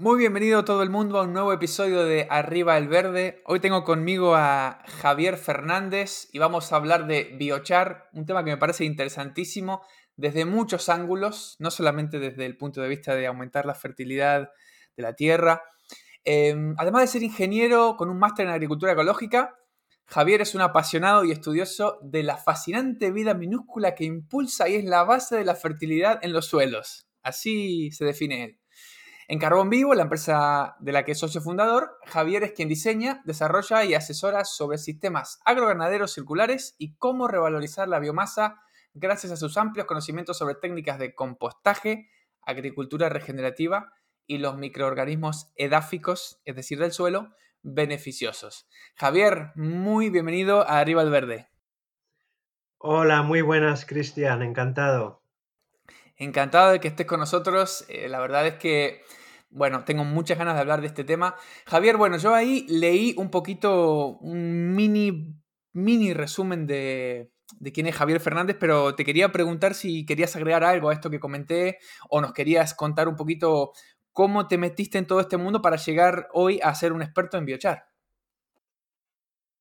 Muy bienvenido todo el mundo a un nuevo episodio de Arriba el Verde. Hoy tengo conmigo a Javier Fernández y vamos a hablar de biochar, un tema que me parece interesantísimo desde muchos ángulos, no solamente desde el punto de vista de aumentar la fertilidad de la tierra. Em, además de ser ingeniero con un máster en agricultura ecológica, Javier es un apasionado y estudioso de la fascinante vida minúscula que impulsa y es la base de la fertilidad en los suelos. Así se define él. En Carbón Vivo, la empresa de la que es socio fundador, Javier es quien diseña, desarrolla y asesora sobre sistemas agroganaderos circulares y cómo revalorizar la biomasa gracias a sus amplios conocimientos sobre técnicas de compostaje, agricultura regenerativa y los microorganismos edáficos, es decir, del suelo, beneficiosos. Javier, muy bienvenido a Arriba Verde. Hola, muy buenas, Cristian, encantado. Encantado de que estés con nosotros. Eh, la verdad es que, bueno, tengo muchas ganas de hablar de este tema. Javier, bueno, yo ahí leí un poquito, un mini, mini resumen de, de quién es Javier Fernández, pero te quería preguntar si querías agregar algo a esto que comenté o nos querías contar un poquito cómo te metiste en todo este mundo para llegar hoy a ser un experto en biochar.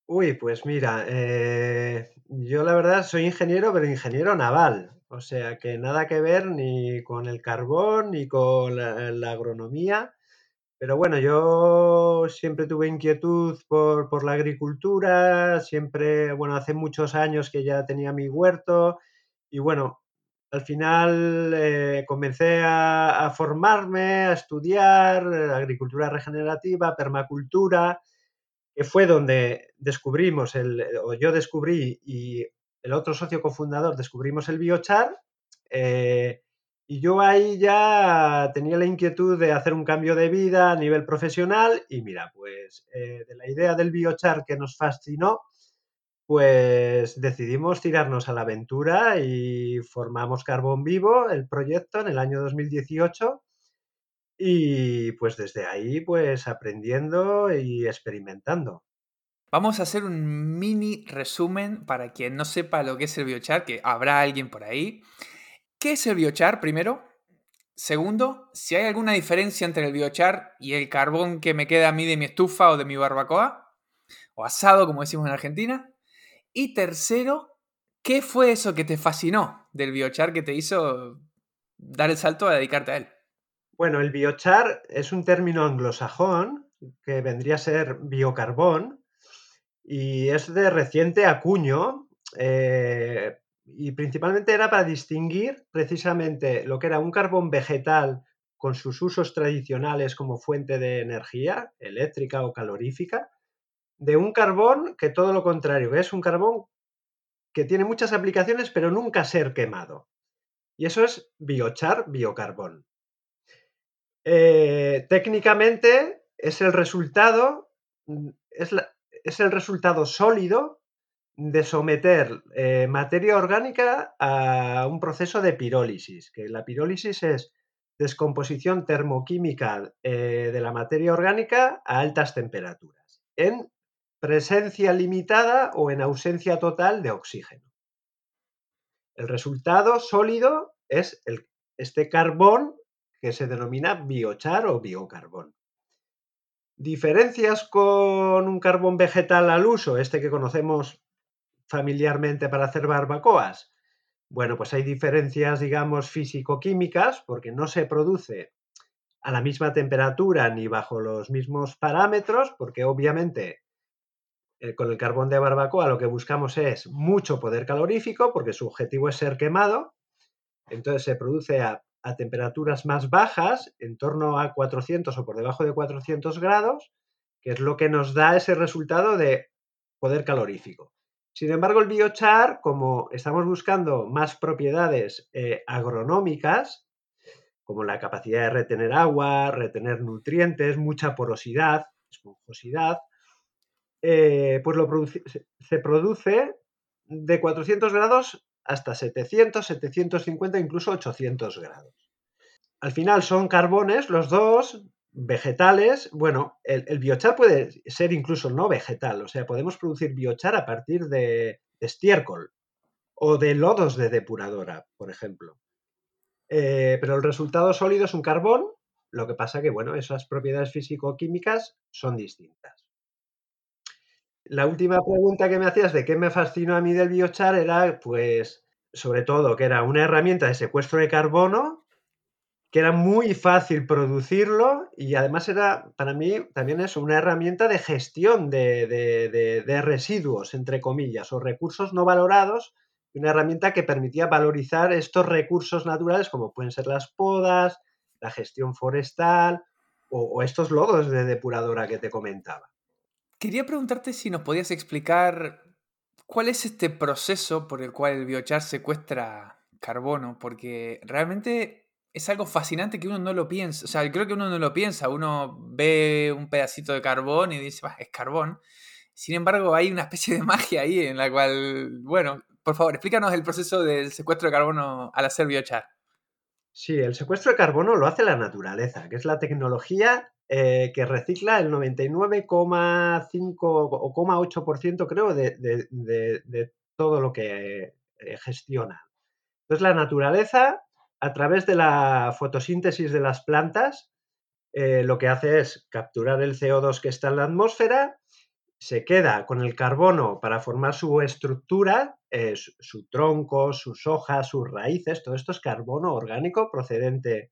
Uy, pues mira, eh, yo la verdad soy ingeniero, pero ingeniero naval. O sea que nada que ver ni con el carbón ni con la, agronomía. Pero bueno, yo siempre tuve inquietud por, la agricultura, siempre, bueno, hace muchos años que ya tenía mi huerto y bueno, al final eh, comencé a, formarme, a estudiar eh, agricultura regenerativa, permacultura, que fue donde descubrimos, el, o yo descubrí y el otro socio cofundador descubrimos el biochar eh, y yo ahí ya tenía la inquietud de hacer un cambio de vida a nivel profesional y mira, pues eh, de la idea del biochar que nos fascinó, pues decidimos tirarnos a la aventura y formamos Carbón Vivo, el proyecto, en el año 2018 y pues desde ahí pues aprendiendo y experimentando. Vamos a hacer un mini resumen para quien no sepa lo que es el biochar, que habrá alguien por ahí. ¿Qué es el biochar primero? Segundo, si hay alguna diferencia entre el biochar y el carbón que me queda a mí de mi estufa o de mi barbacoa, o asado como decimos en Argentina. Y tercero, ¿qué fue eso que te fascinó del biochar que te hizo dar el salto a dedicarte a él? Bueno, el biochar es un término anglosajón que vendría a ser biocarbón, y es de reciente acuño eh, y principalmente era para distinguir precisamente lo que era un carbón vegetal con sus usos tradicionales como fuente de energía eléctrica o calorífica, de un carbón que todo lo contrario, es un carbón que tiene muchas aplicaciones pero nunca ser quemado. Y eso es biochar, biocarbón. Eh, técnicamente es el resultado, es la, es el resultado sólido de someter eh, materia orgánica a un proceso de pirólisis, que la pirólisis es descomposición termoquímica eh, de la materia orgánica a altas temperaturas, en presencia limitada o en ausencia total de oxígeno. El resultado sólido es este carbón que se denomina biochar o biocarbón. Diferencias con un carbón vegetal al uso, este que conocemos familiarmente para hacer barbacoas. Bueno, pues hay diferencias, digamos, físico-químicas, porque no se produce a la misma temperatura ni bajo los mismos parámetros, porque obviamente eh, con el carbón de barbacoa lo que buscamos es mucho poder calorífico, porque su objetivo es ser quemado, entonces se produce a a temperaturas más bajas, en torno a 400 o por debajo de 400 grados, que es lo que nos da ese resultado de poder calorífico. Sin embargo, el biochar, como estamos buscando más propiedades eh, agronómicas, como la capacidad de retener agua, retener nutrientes, mucha porosidad, esponjosidad, eh, pues lo se produce de 400 grados hasta 700, 750, incluso 800 grados. Al final son carbones los dos, vegetales. Bueno, el, biochar puede ser incluso no vegetal, o sea, podemos producir biochar a partir de, estiércol o de lodos de depuradora, por ejemplo. Eh, pero el resultado sólido es un carbón, lo que pasa que, bueno, esas propiedades físico-químicas son distintas. La última pregunta que me hacías de qué me fascinó a mí del biochar era, pues, sobre todo, que era una herramienta de secuestro de carbono, que era muy fácil producirlo y además era, para mí, también es una herramienta de gestión de, residuos, entre comillas, o recursos no valorados, una herramienta que permitía valorizar estos recursos naturales como pueden ser las podas, la gestión forestal o estos lodos de depuradora que te comentaba. Quería preguntarte si nos podías explicar cuál es este proceso por el cual el biochar secuestra carbono, porque realmente es algo fascinante que uno no lo piensa. O sea, creo que uno no lo piensa. Uno ve un pedacito de carbón y dice, es carbón. Sin embargo, hay una especie de magia ahí en la cual, bueno, por favor, explícanos el proceso del secuestro de carbono al hacer biochar. Sí, el secuestro de carbono lo hace la naturaleza, que es la tecnología eh, que recicla el 99,5 o 8% creo de, todo lo que eh, gestiona. Entonces la naturaleza, a través de la fotosíntesis de las plantas, eh, lo que hace es capturar el CO2 que está en la atmósfera, se queda con el carbono para formar su estructura su, tronco, sus hojas, sus raíces, todo esto es carbono orgánico procedente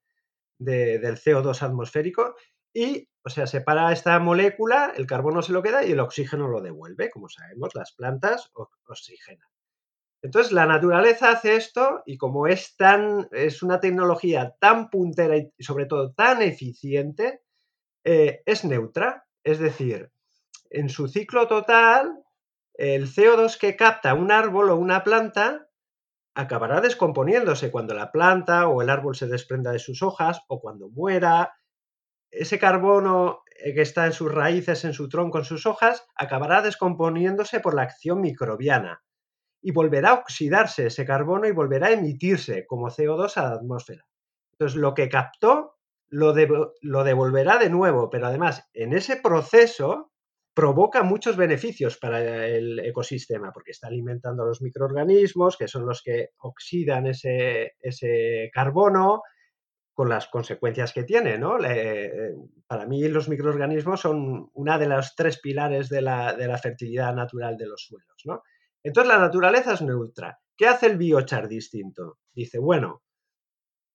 del CO2 atmosférico y, o sea, separa esta molécula, el carbono se lo queda y el oxígeno lo devuelve. Como sabemos, las plantas oxigenan. Entonces, la naturaleza hace esto y como es, tan, es una tecnología tan puntera y sobre todo tan eficiente, eh, es neutra. Es decir, en su ciclo total, el CO2 que capta un árbol o una planta acabará descomponiéndose cuando la planta o el árbol se desprenda de sus hojas o cuando muera. Ese carbono eh, que está en sus raíces, en su tronco, en sus hojas, acabará descomponiéndose por la acción microbiana y volverá a oxidarse ese carbono y volverá a emitirse como CO2 a la atmósfera. Entonces, lo que captó lo, lo devolverá de nuevo, pero además en ese proceso provoca muchos beneficios para el ecosistema, porque está alimentando a los microorganismos, que son los que oxidan ese, carbono, con las consecuencias que tiene. ¿no? para mí los microorganismos son una de los tres pilares de la, fertilidad natural de los suelos. ¿no? Entonces la naturaleza es neutra. ¿Qué hace el biochar distinto? Dice, bueno,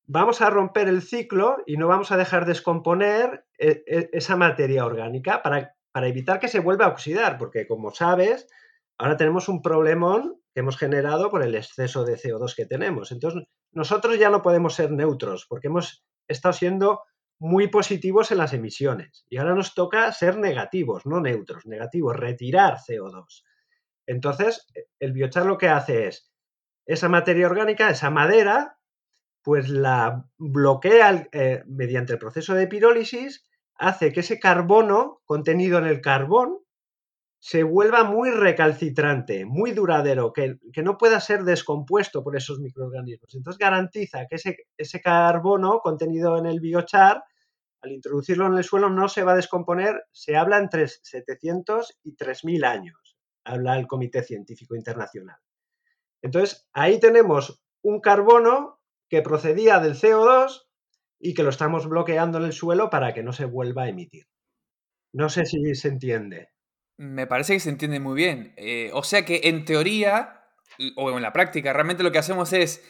vamos a romper el ciclo y no vamos a dejar descomponer e, e, esa materia orgánica para para evitar que se vuelva a oxidar, porque como sabes, ahora tenemos un problemón que hemos generado por el exceso de CO2 que tenemos. Entonces, nosotros ya no podemos ser neutros, porque hemos estado siendo muy positivos en las emisiones. Y ahora nos toca ser negativos, no neutros, negativos, retirar CO2. Entonces, el biochar lo que hace es, esa materia orgánica, esa madera, pues la bloquea eh, mediante el proceso de pirólisis hace que ese carbono contenido en el carbón se vuelva muy recalcitrante, muy duradero, que, no pueda ser descompuesto por esos microorganismos. Entonces garantiza que ese, ese carbono contenido en el biochar, al introducirlo en el suelo, no se va a descomponer. Se habla entre 700 y 3.000 años, habla el Comité Científico Internacional. Entonces, ahí tenemos un carbono que procedía del CO2 y que lo estamos bloqueando en el suelo para que no se vuelva a emitir. No sé si se entiende. Me parece que se entiende muy bien. Eh, o sea que en teoría, o en la práctica, realmente lo que hacemos es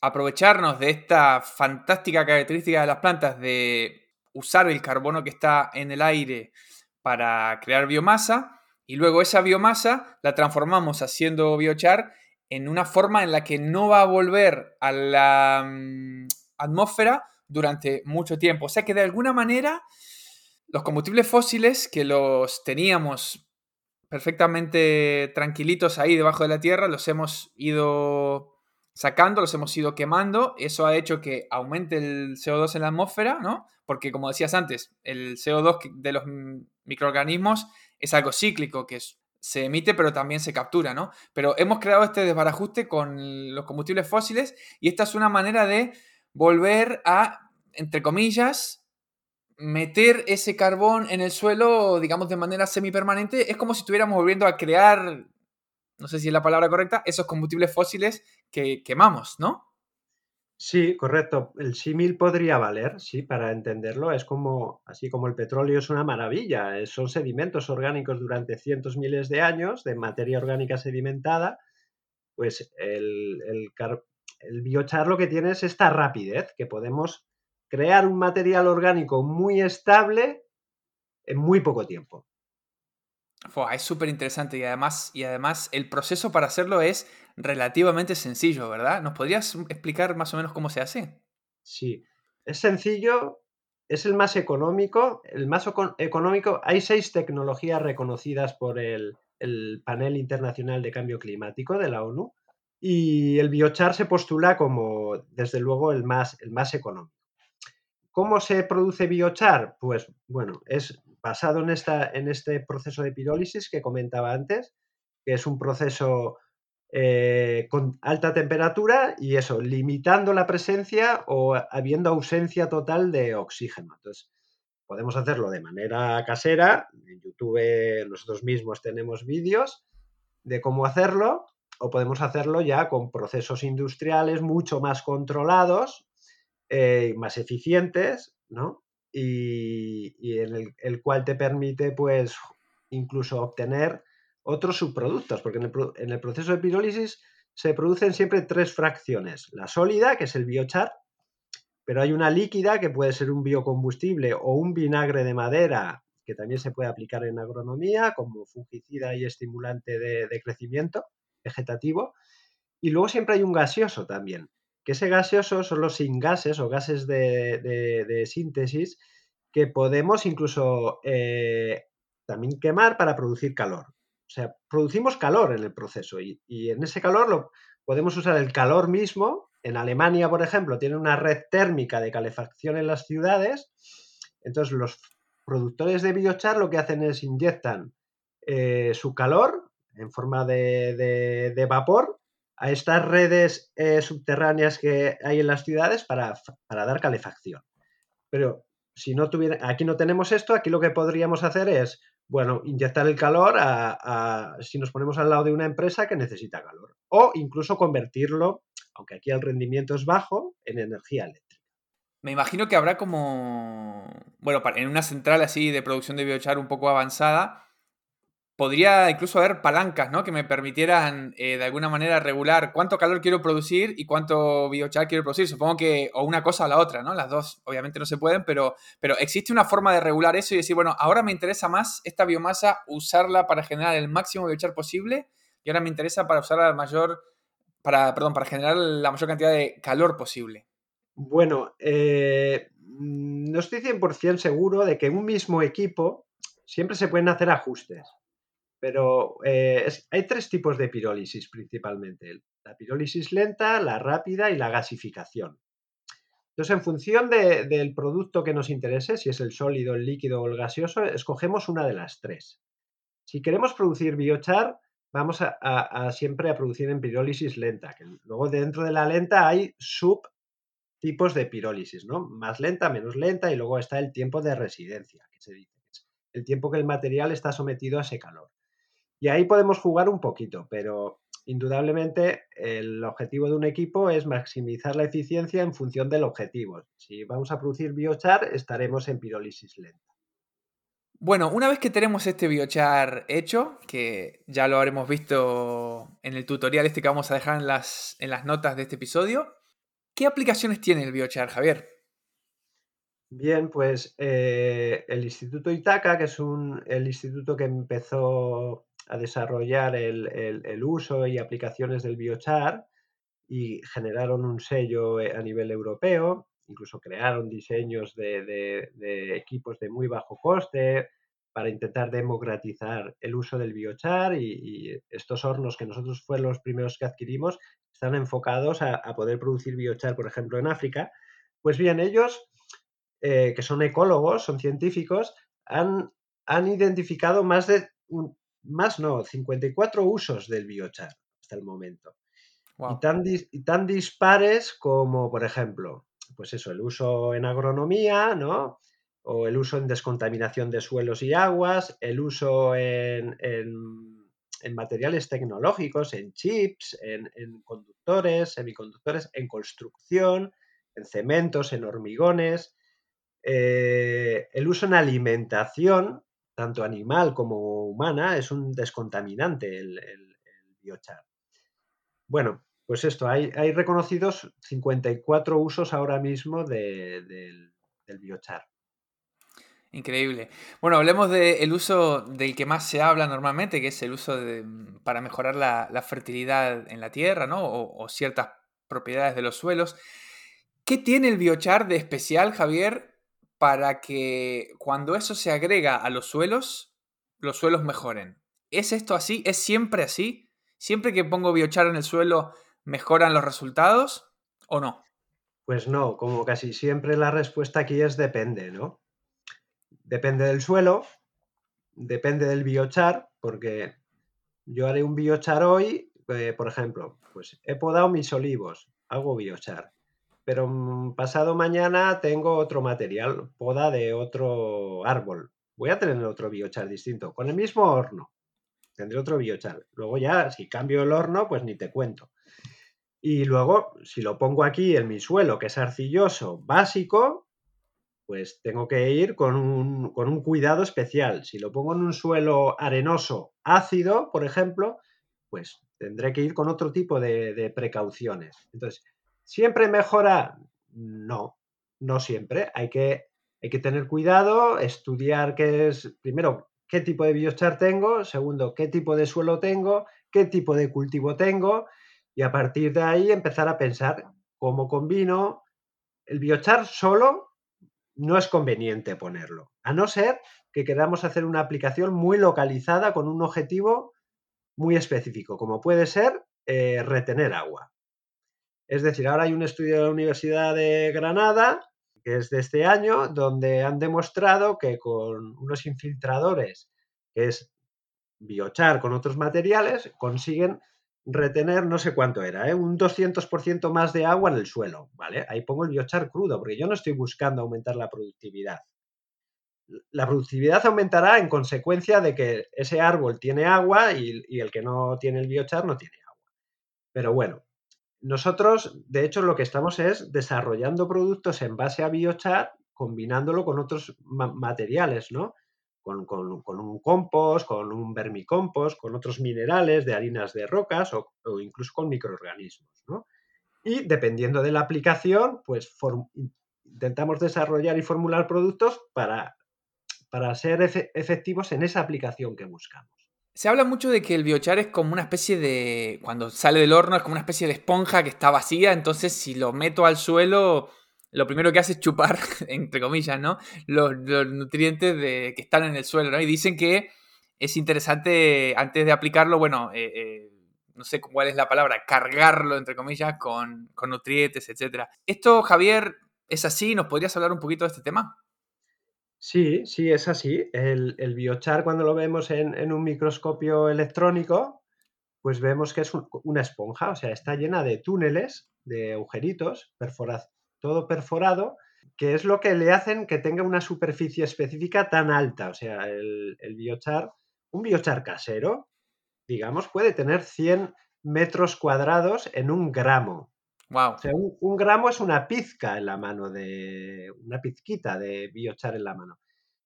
aprovecharnos de esta fantástica característica de las plantas de usar el carbono que está en el aire para crear biomasa y luego esa biomasa la transformamos haciendo biochar en una forma en la que no va a volver a la mm, atmósfera durante mucho tiempo. O sea que de alguna manera los combustibles fósiles que los teníamos perfectamente tranquilitos ahí debajo de la tierra, los hemos ido sacando, los hemos ido quemando, eso ha hecho que aumente el CO2 en la atmósfera, ¿no? Porque como decías antes, el CO2 de los microorganismos es algo cíclico, que se emite pero también se captura, ¿no? Pero hemos creado este desbarajuste con los combustibles fósiles y esta es una manera de volver a, entre comillas, meter ese carbón en el suelo, digamos, de manera semipermanente. Es como si estuviéramos volviendo a crear, no sé si es la palabra correcta, esos combustibles fósiles que quemamos, ¿no? Sí, correcto. El símil podría valer, sí, para entenderlo. Es como, así como el petróleo es una maravilla, eh, son sedimentos orgánicos durante cientos miles de años de materia orgánica sedimentada, pues el, el, biochar lo que tiene es esta rapidez, que podemos crear un material orgánico muy estable en muy poco tiempo. es súper interesante y además, y además el proceso para hacerlo es relativamente sencillo, ¿verdad? ¿Nos podrías explicar más o menos cómo se hace? Sí, es sencillo, es el más económico. El más económico, hay seis tecnologías reconocidas por el, Panel Internacional de Cambio Climático de la ONU y el biochar se postula como, desde luego, el más, el más económico. ¿Cómo se produce biochar? Pues bueno, es basado en, esta, en este proceso de pirólisis que comentaba antes, que es un proceso eh, con alta temperatura y eso, limitando la presencia o habiendo ausencia total de oxígeno. Entonces, podemos hacerlo de manera casera. En YouTube nosotros mismos tenemos vídeos de cómo hacerlo o podemos hacerlo ya con procesos industriales mucho más controlados, eh, más eficientes, ¿no? Y, en el, el, cual te permite, pues, incluso obtener otros subproductos, porque en el, proceso de pirólisis se producen siempre tres fracciones. La sólida, que es el biochar, pero hay una líquida que puede ser un biocombustible o un vinagre de madera, que también se puede aplicar en agronomía como fungicida y estimulante de, crecimiento vegetativo. Y luego siempre hay un gaseoso también, que ese gaseoso son los gases o gases de, síntesis que podemos incluso eh, también quemar para producir calor. O sea, producimos calor en el proceso y, en ese calor lo, podemos usar el calor mismo. En Alemania, por ejemplo, tiene una red térmica de calefacción en las ciudades. Entonces, los productores de biochar lo que hacen es inyectan eh, su calor en forma de, vapor a estas redes eh, subterráneas que hay en las ciudades para, para, dar calefacción. Pero si no tuviera, aquí no tenemos esto, aquí lo que podríamos hacer es bueno, inyectar el calor a, si nos ponemos al lado de una empresa que necesita calor. O incluso convertirlo, aunque aquí el rendimiento es bajo, en energía eléctrica. Me imagino que habrá como, bueno, en una central así de producción de biochar un poco avanzada, podría incluso haber palancas, ¿no? Que me permitieran eh, de alguna manera regular cuánto calor quiero producir y cuánto biochar quiero producir. Supongo que o una cosa o la otra, ¿no? Las dos obviamente no se pueden, pero, pero existe una forma de regular eso y decir, bueno, ahora me interesa más esta biomasa usarla para generar el máximo biochar posible y ahora me interesa para usarla mayor, para, perdón, para generar la mayor cantidad de calor posible. Bueno, eh, no estoy 100% seguro de que en un mismo equipo siempre se pueden hacer ajustes. Pero eh, hay tres tipos de pirólisis principalmente. La pirólisis lenta, la rápida y la gasificación. Entonces, en función del producto que nos interese, si es el sólido, el líquido o el gaseoso, escogemos una de las tres. Si queremos producir biochar, vamos siempre a producir en pirólisis lenta. Que luego dentro de la lenta hay subtipos de pirólisis, ¿no? Más lenta, menos lenta, y luego está el tiempo de residencia, que se dice. El tiempo que el material está sometido a ese calor. Y ahí podemos jugar un poquito, pero indudablemente el objetivo de un equipo es maximizar la eficiencia en función del objetivo. Si vamos a producir biochar, estaremos en pirólisis lenta. Bueno, una vez que tenemos este biochar hecho, que ya lo habremos visto en el tutorial este que vamos a dejar en las, en las notas de este episodio, ¿qué aplicaciones tiene el biochar, Javier? Bien, pues eh, el Instituto Itaca, que es un, el instituto que empezó a desarrollar el, uso y aplicaciones del biochar y generaron un sello eh, a nivel europeo, incluso crearon diseños de, equipos de muy bajo coste para intentar democratizar el uso del biochar y, estos hornos que nosotros fueron los primeros que adquirimos están enfocados a, poder producir biochar, por ejemplo, en África. Pues bien, ellos, eh, que son ecólogos, son científicos, han, han identificado más de, más no, 54 usos del biochar hasta el momento. Y, tan y tan dispares como, por ejemplo, pues eso, el uso en agronomía, ¿no? O el uso en descontaminación de suelos y aguas, el uso en, materiales tecnológicos, en chips, en, conductores, semiconductores, en construcción, en cementos, en hormigones, eh, el uso en alimentación, tanto animal como humana, es un descontaminante el, biochar. Bueno, pues esto, hay, hay reconocidos 54 usos ahora mismo del, biochar. Increíble. Bueno, hablemos del uso del que más se habla normalmente, que es el uso de, para mejorar la, fertilidad en la tierra, ¿no? O, ciertas propiedades de los suelos. ¿Qué tiene el biochar de especial, Javier, para que cuando eso se agrega a los suelos, los suelos mejoren? ¿Es esto así? ¿Es siempre así? ¿Siempre que pongo biochar en el suelo mejoran los resultados o no? Pues no, como casi siempre la respuesta aquí es depende, ¿no? Depende del suelo, depende del biochar, porque yo haré un biochar hoy, eh, por ejemplo, pues he podado mis olivos, hago biochar, pero mm, pasado mañana tengo otro material, poda de otro árbol, voy a tener otro biochar distinto, con el mismo horno, tendré otro biochar. Luego ya, si cambio el horno, pues ni te cuento. Y luego, si lo pongo aquí en mi suelo, que es arcilloso básico, pues tengo que ir con un, cuidado especial. Si lo pongo en un suelo arenoso ácido, por ejemplo, pues tendré que ir con otro tipo de, de precauciones. Entonces, ¿siempre mejora? No, no siempre. Hay que, hay que tener cuidado, estudiar qué es, primero, qué tipo de biochar tengo, segundo, qué tipo de suelo tengo, qué tipo de cultivo tengo y a partir de ahí empezar a pensar cómo combino. El biochar solo no es conveniente ponerlo, a no ser que queramos hacer una aplicación muy localizada con un objetivo muy específico, como puede ser eh, retener agua. Es decir, ahora hay un estudio de la Universidad de Granada que es de este año, donde han demostrado que con unos infiltradores, que es biochar con otros materiales, consiguen retener no sé cuánto era, ¿eh? un 200% más de agua en el suelo, ¿vale? Ahí pongo el biochar crudo, porque yo no estoy buscando aumentar la productividad. La productividad aumentará en consecuencia de que ese árbol tiene agua y, y el que no tiene el biochar no tiene agua. Pero bueno, nosotros, de hecho, lo que estamos es desarrollando productos en base a biochar, combinándolo con otros materiales, ¿no? Con, un compost, con un vermicompost, con otros minerales de harinas de rocas o, incluso con microorganismos, ¿no? Y dependiendo de la aplicación, pues intentamos desarrollar y formular productos para, para ser efectivos en esa aplicación que buscamos. Se habla mucho de que el biochar es como una especie de. Cuando sale del horno es como una especie de esponja que está vacía. Entonces, si lo meto al suelo, lo primero que hace es chupar, entre comillas, ¿no? Los, nutrientes de, que están en el suelo, ¿no? Y dicen que es interesante, antes de aplicarlo, bueno, eh, eh, no sé cuál es la palabra, cargarlo, entre comillas, con, con nutrientes, etc. ¿Esto, Javier, es así? ¿Nos podrías hablar un poquito de este tema? Sí, sí, es así. El, biochar, cuando lo vemos en, un microscopio electrónico, pues vemos que es una esponja, o sea, está llena de túneles, de agujeritos, todo perforado, que es lo que le hacen que tenga una superficie específica tan alta. O sea, el, biochar, un biochar casero, digamos, puede tener 100 metros cuadrados en un gramo. Wow. O sea, un, gramo es una pizca en la mano de. una pizquita de biochar en la mano.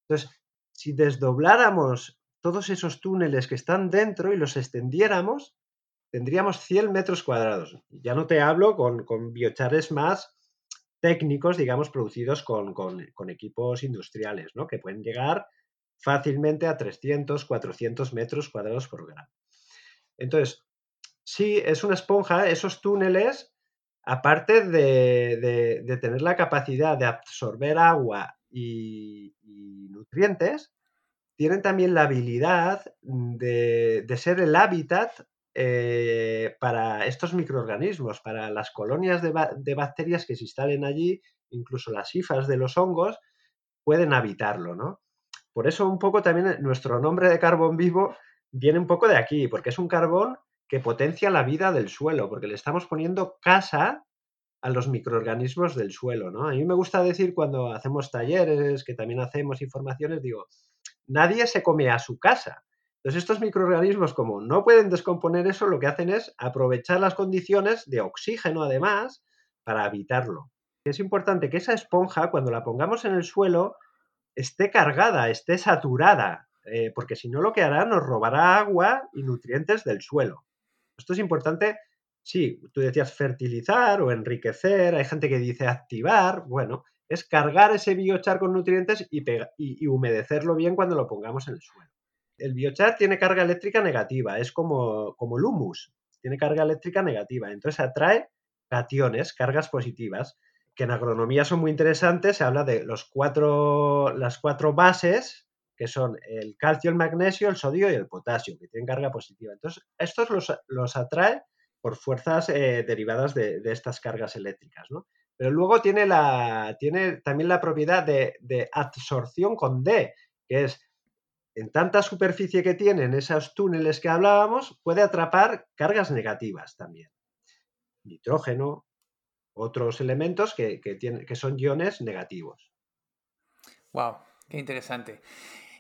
Entonces, si desdobláramos todos esos túneles que están dentro y los extendiéramos, tendríamos 100 metros cuadrados. Ya no te hablo con, biochares más técnicos, digamos, producidos con, con, equipos industriales, ¿no? Que pueden llegar fácilmente a 300, 400 metros cuadrados por gramo. Entonces, sí, es una esponja, esos túneles aparte de, tener la capacidad de absorber agua y, nutrientes, tienen también la habilidad de, ser el hábitat eh, para estos microorganismos, para las colonias de, bacterias que se instalen allí, incluso las hifas de los hongos, pueden habitarlo, ¿no? Por eso un poco también nuestro nombre de carbón vivo viene un poco de aquí, porque es un carbón que potencia la vida del suelo, porque le estamos poniendo casa a los microorganismos del suelo, ¿no? A mí me gusta decir cuando hacemos talleres, que también hacemos informaciones, digo, nadie se come a su casa. Entonces estos microorganismos, como no pueden descomponer eso, lo que hacen es aprovechar las condiciones de oxígeno, además, para habitarlo. Es importante que esa esponja, cuando la pongamos en el suelo, esté cargada, esté saturada, eh, porque si no lo que hará nos robará agua y nutrientes del suelo. Esto es importante, sí, tú decías fertilizar o enriquecer, hay gente que dice activar, bueno, es cargar ese biochar con nutrientes y, y, humedecerlo bien cuando lo pongamos en el suelo. El biochar tiene carga eléctrica negativa, es como, como el humus, tiene carga eléctrica negativa, entonces atrae cationes, cargas positivas, que en agronomía son muy interesantes, se habla de los cuatro, las cuatro bases que son el calcio, el magnesio, el sodio y el potasio, que tienen carga positiva. Entonces, estos los, atrae por fuerzas eh, derivadas de, estas cargas eléctricas, ¿no? Pero luego tiene, la, tiene también la propiedad de, de, absorción con D, que es en tanta superficie que tienen esos túneles que hablábamos, puede atrapar cargas negativas también. Nitrógeno, otros elementos que, que, que son iones negativos. Wow, qué interesante.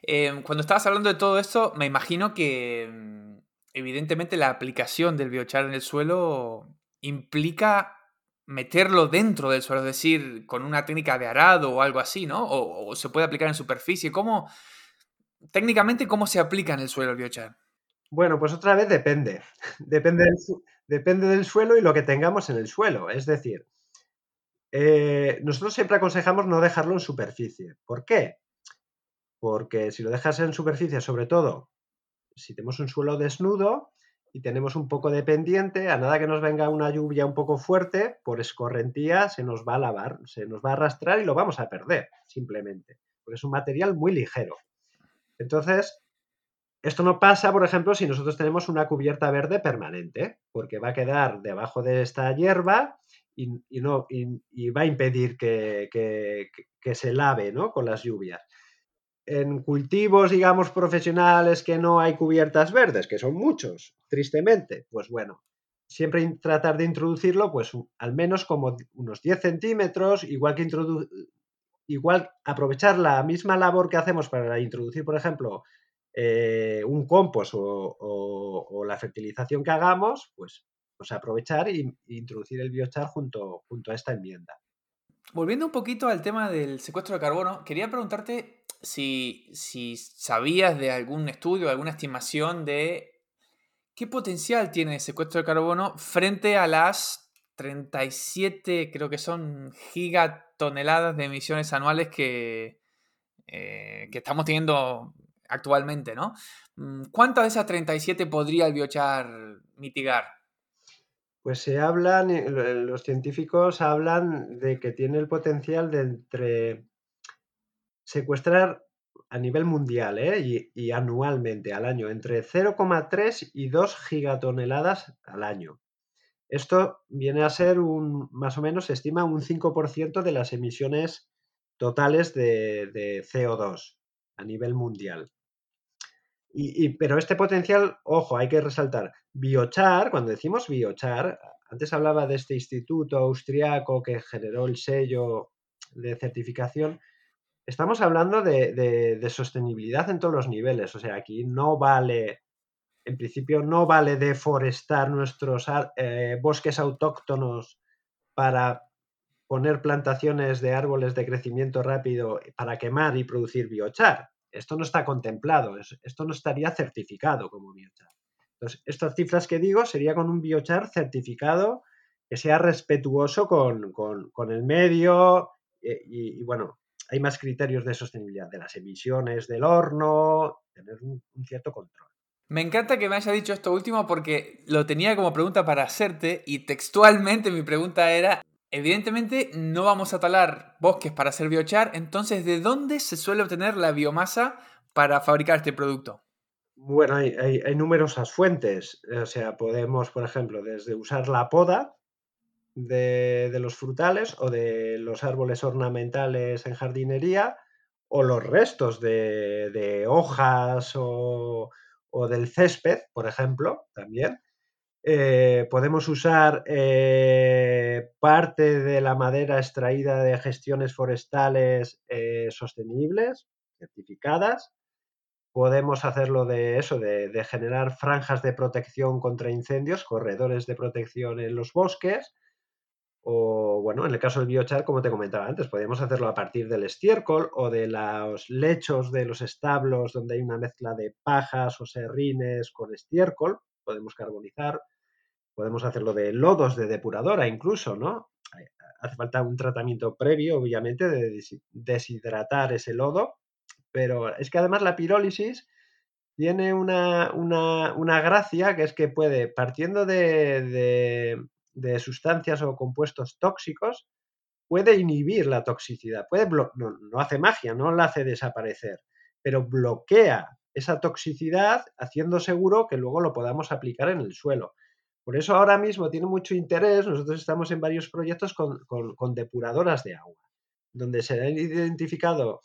Em, cuando estabas hablando de todo esto, me imagino que mm, evidentemente la aplicación del biochar en el suelo implica meterlo dentro del suelo, es decir, con una técnica de arado o algo así, ¿no? O, se puede aplicar en superficie. ¿Cómo, técnicamente, cómo se aplica en el suelo el biochar? Bueno, pues otra vez depende. Depende del, depende del suelo y lo que tengamos en el suelo. Es decir, eh, nosotros siempre aconsejamos no dejarlo en superficie. ¿Por qué? Porque si lo dejas en superficie, sobre todo si tenemos un suelo desnudo y tenemos un poco de pendiente, a nada que nos venga una lluvia un poco fuerte, por escorrentía se nos va a lavar, se nos va a arrastrar y lo vamos a perder, simplemente, porque es un material muy ligero. Entonces, esto no pasa, por ejemplo, si nosotros tenemos una cubierta verde permanente, porque va a quedar debajo de esta hierba y, no, va a impedir que, que se lave ¿no? con las lluvias en cultivos, digamos, profesionales que no hay cubiertas verdes, que son muchos, tristemente, pues bueno, siempre tratar de introducirlo, pues al menos como unos 10 centímetros, igual que igual aprovechar la misma labor que hacemos para introducir, por ejemplo, eh, un compost o, la fertilización que hagamos, pues, pues aprovechar e introducir el biochar junto, junto a esta enmienda. Volviendo un poquito al tema del secuestro de carbono, quería preguntarte si, si sabías de algún estudio, alguna estimación de qué potencial tiene el secuestro de carbono frente a las 37, creo que son gigatoneladas de emisiones anuales que, eh, que estamos teniendo actualmente, ¿no? Mm, ¿Cuántas de esas 37 podría el biochar mitigar? Pues se hablan, eh, los científicos hablan de que tiene el potencial de entre secuestrar a nivel mundial ¿eh? y, anualmente al año entre 0,3 y 2 gigatoneladas al año. Esto viene a ser un, más o menos, se estima un 5% de las emisiones totales de, CO2 a nivel mundial. Y, pero este potencial, ojo, hay que resaltar, biochar, cuando decimos biochar, antes hablaba de este instituto austriaco que generó el sello de certificación, estamos hablando de, sostenibilidad en todos los niveles. O sea, aquí no vale, en principio no vale deforestar nuestros eh, bosques autóctonos para poner plantaciones de árboles de crecimiento rápido para quemar y producir biochar. Esto no está contemplado, esto no estaría certificado como biochar. Entonces, estas cifras que digo sería con un biochar certificado que sea respetuoso con, el medio eh, y, bueno, hay más criterios de sostenibilidad de las emisiones del horno, tener un, cierto control. Me encanta que me haya dicho esto último porque lo tenía como pregunta para hacerte y textualmente mi pregunta era, evidentemente no vamos a talar bosques para hacer biochar, entonces ¿de dónde se suele obtener la biomasa para fabricar este producto? Bueno, hay, numerosas fuentes. O sea, podemos, por ejemplo, desde usar la poda de, los frutales o de los árboles ornamentales en jardinería o los restos de, hojas o, del césped, por ejemplo, también. Eh, podemos usar eh, parte de la madera extraída de gestiones forestales eh, sostenibles, certificadas. Podemos hacerlo de eso, de, de, generar franjas de protección contra incendios, corredores de protección en los bosques. O, bueno, en el caso del biochar, como te comentaba antes, podemos hacerlo a partir del estiércol o de los lechos de los establos donde hay una mezcla de pajas o serrines con estiércol. Podemos carbonizar podemos hacerlo de lodos de depuradora incluso, ¿no? Hace falta un tratamiento previo, obviamente, de deshidratar ese lodo, pero es que además la pirólisis tiene una, gracia que es que puede, partiendo de, sustancias o compuestos tóxicos, puede inhibir la toxicidad, puede no, no hace magia, no la hace desaparecer, pero bloquea esa toxicidad haciendo seguro que luego lo podamos aplicar en el suelo. Por eso ahora mismo tiene mucho interés, nosotros estamos en varios proyectos con, depuradoras de agua, donde se han identificado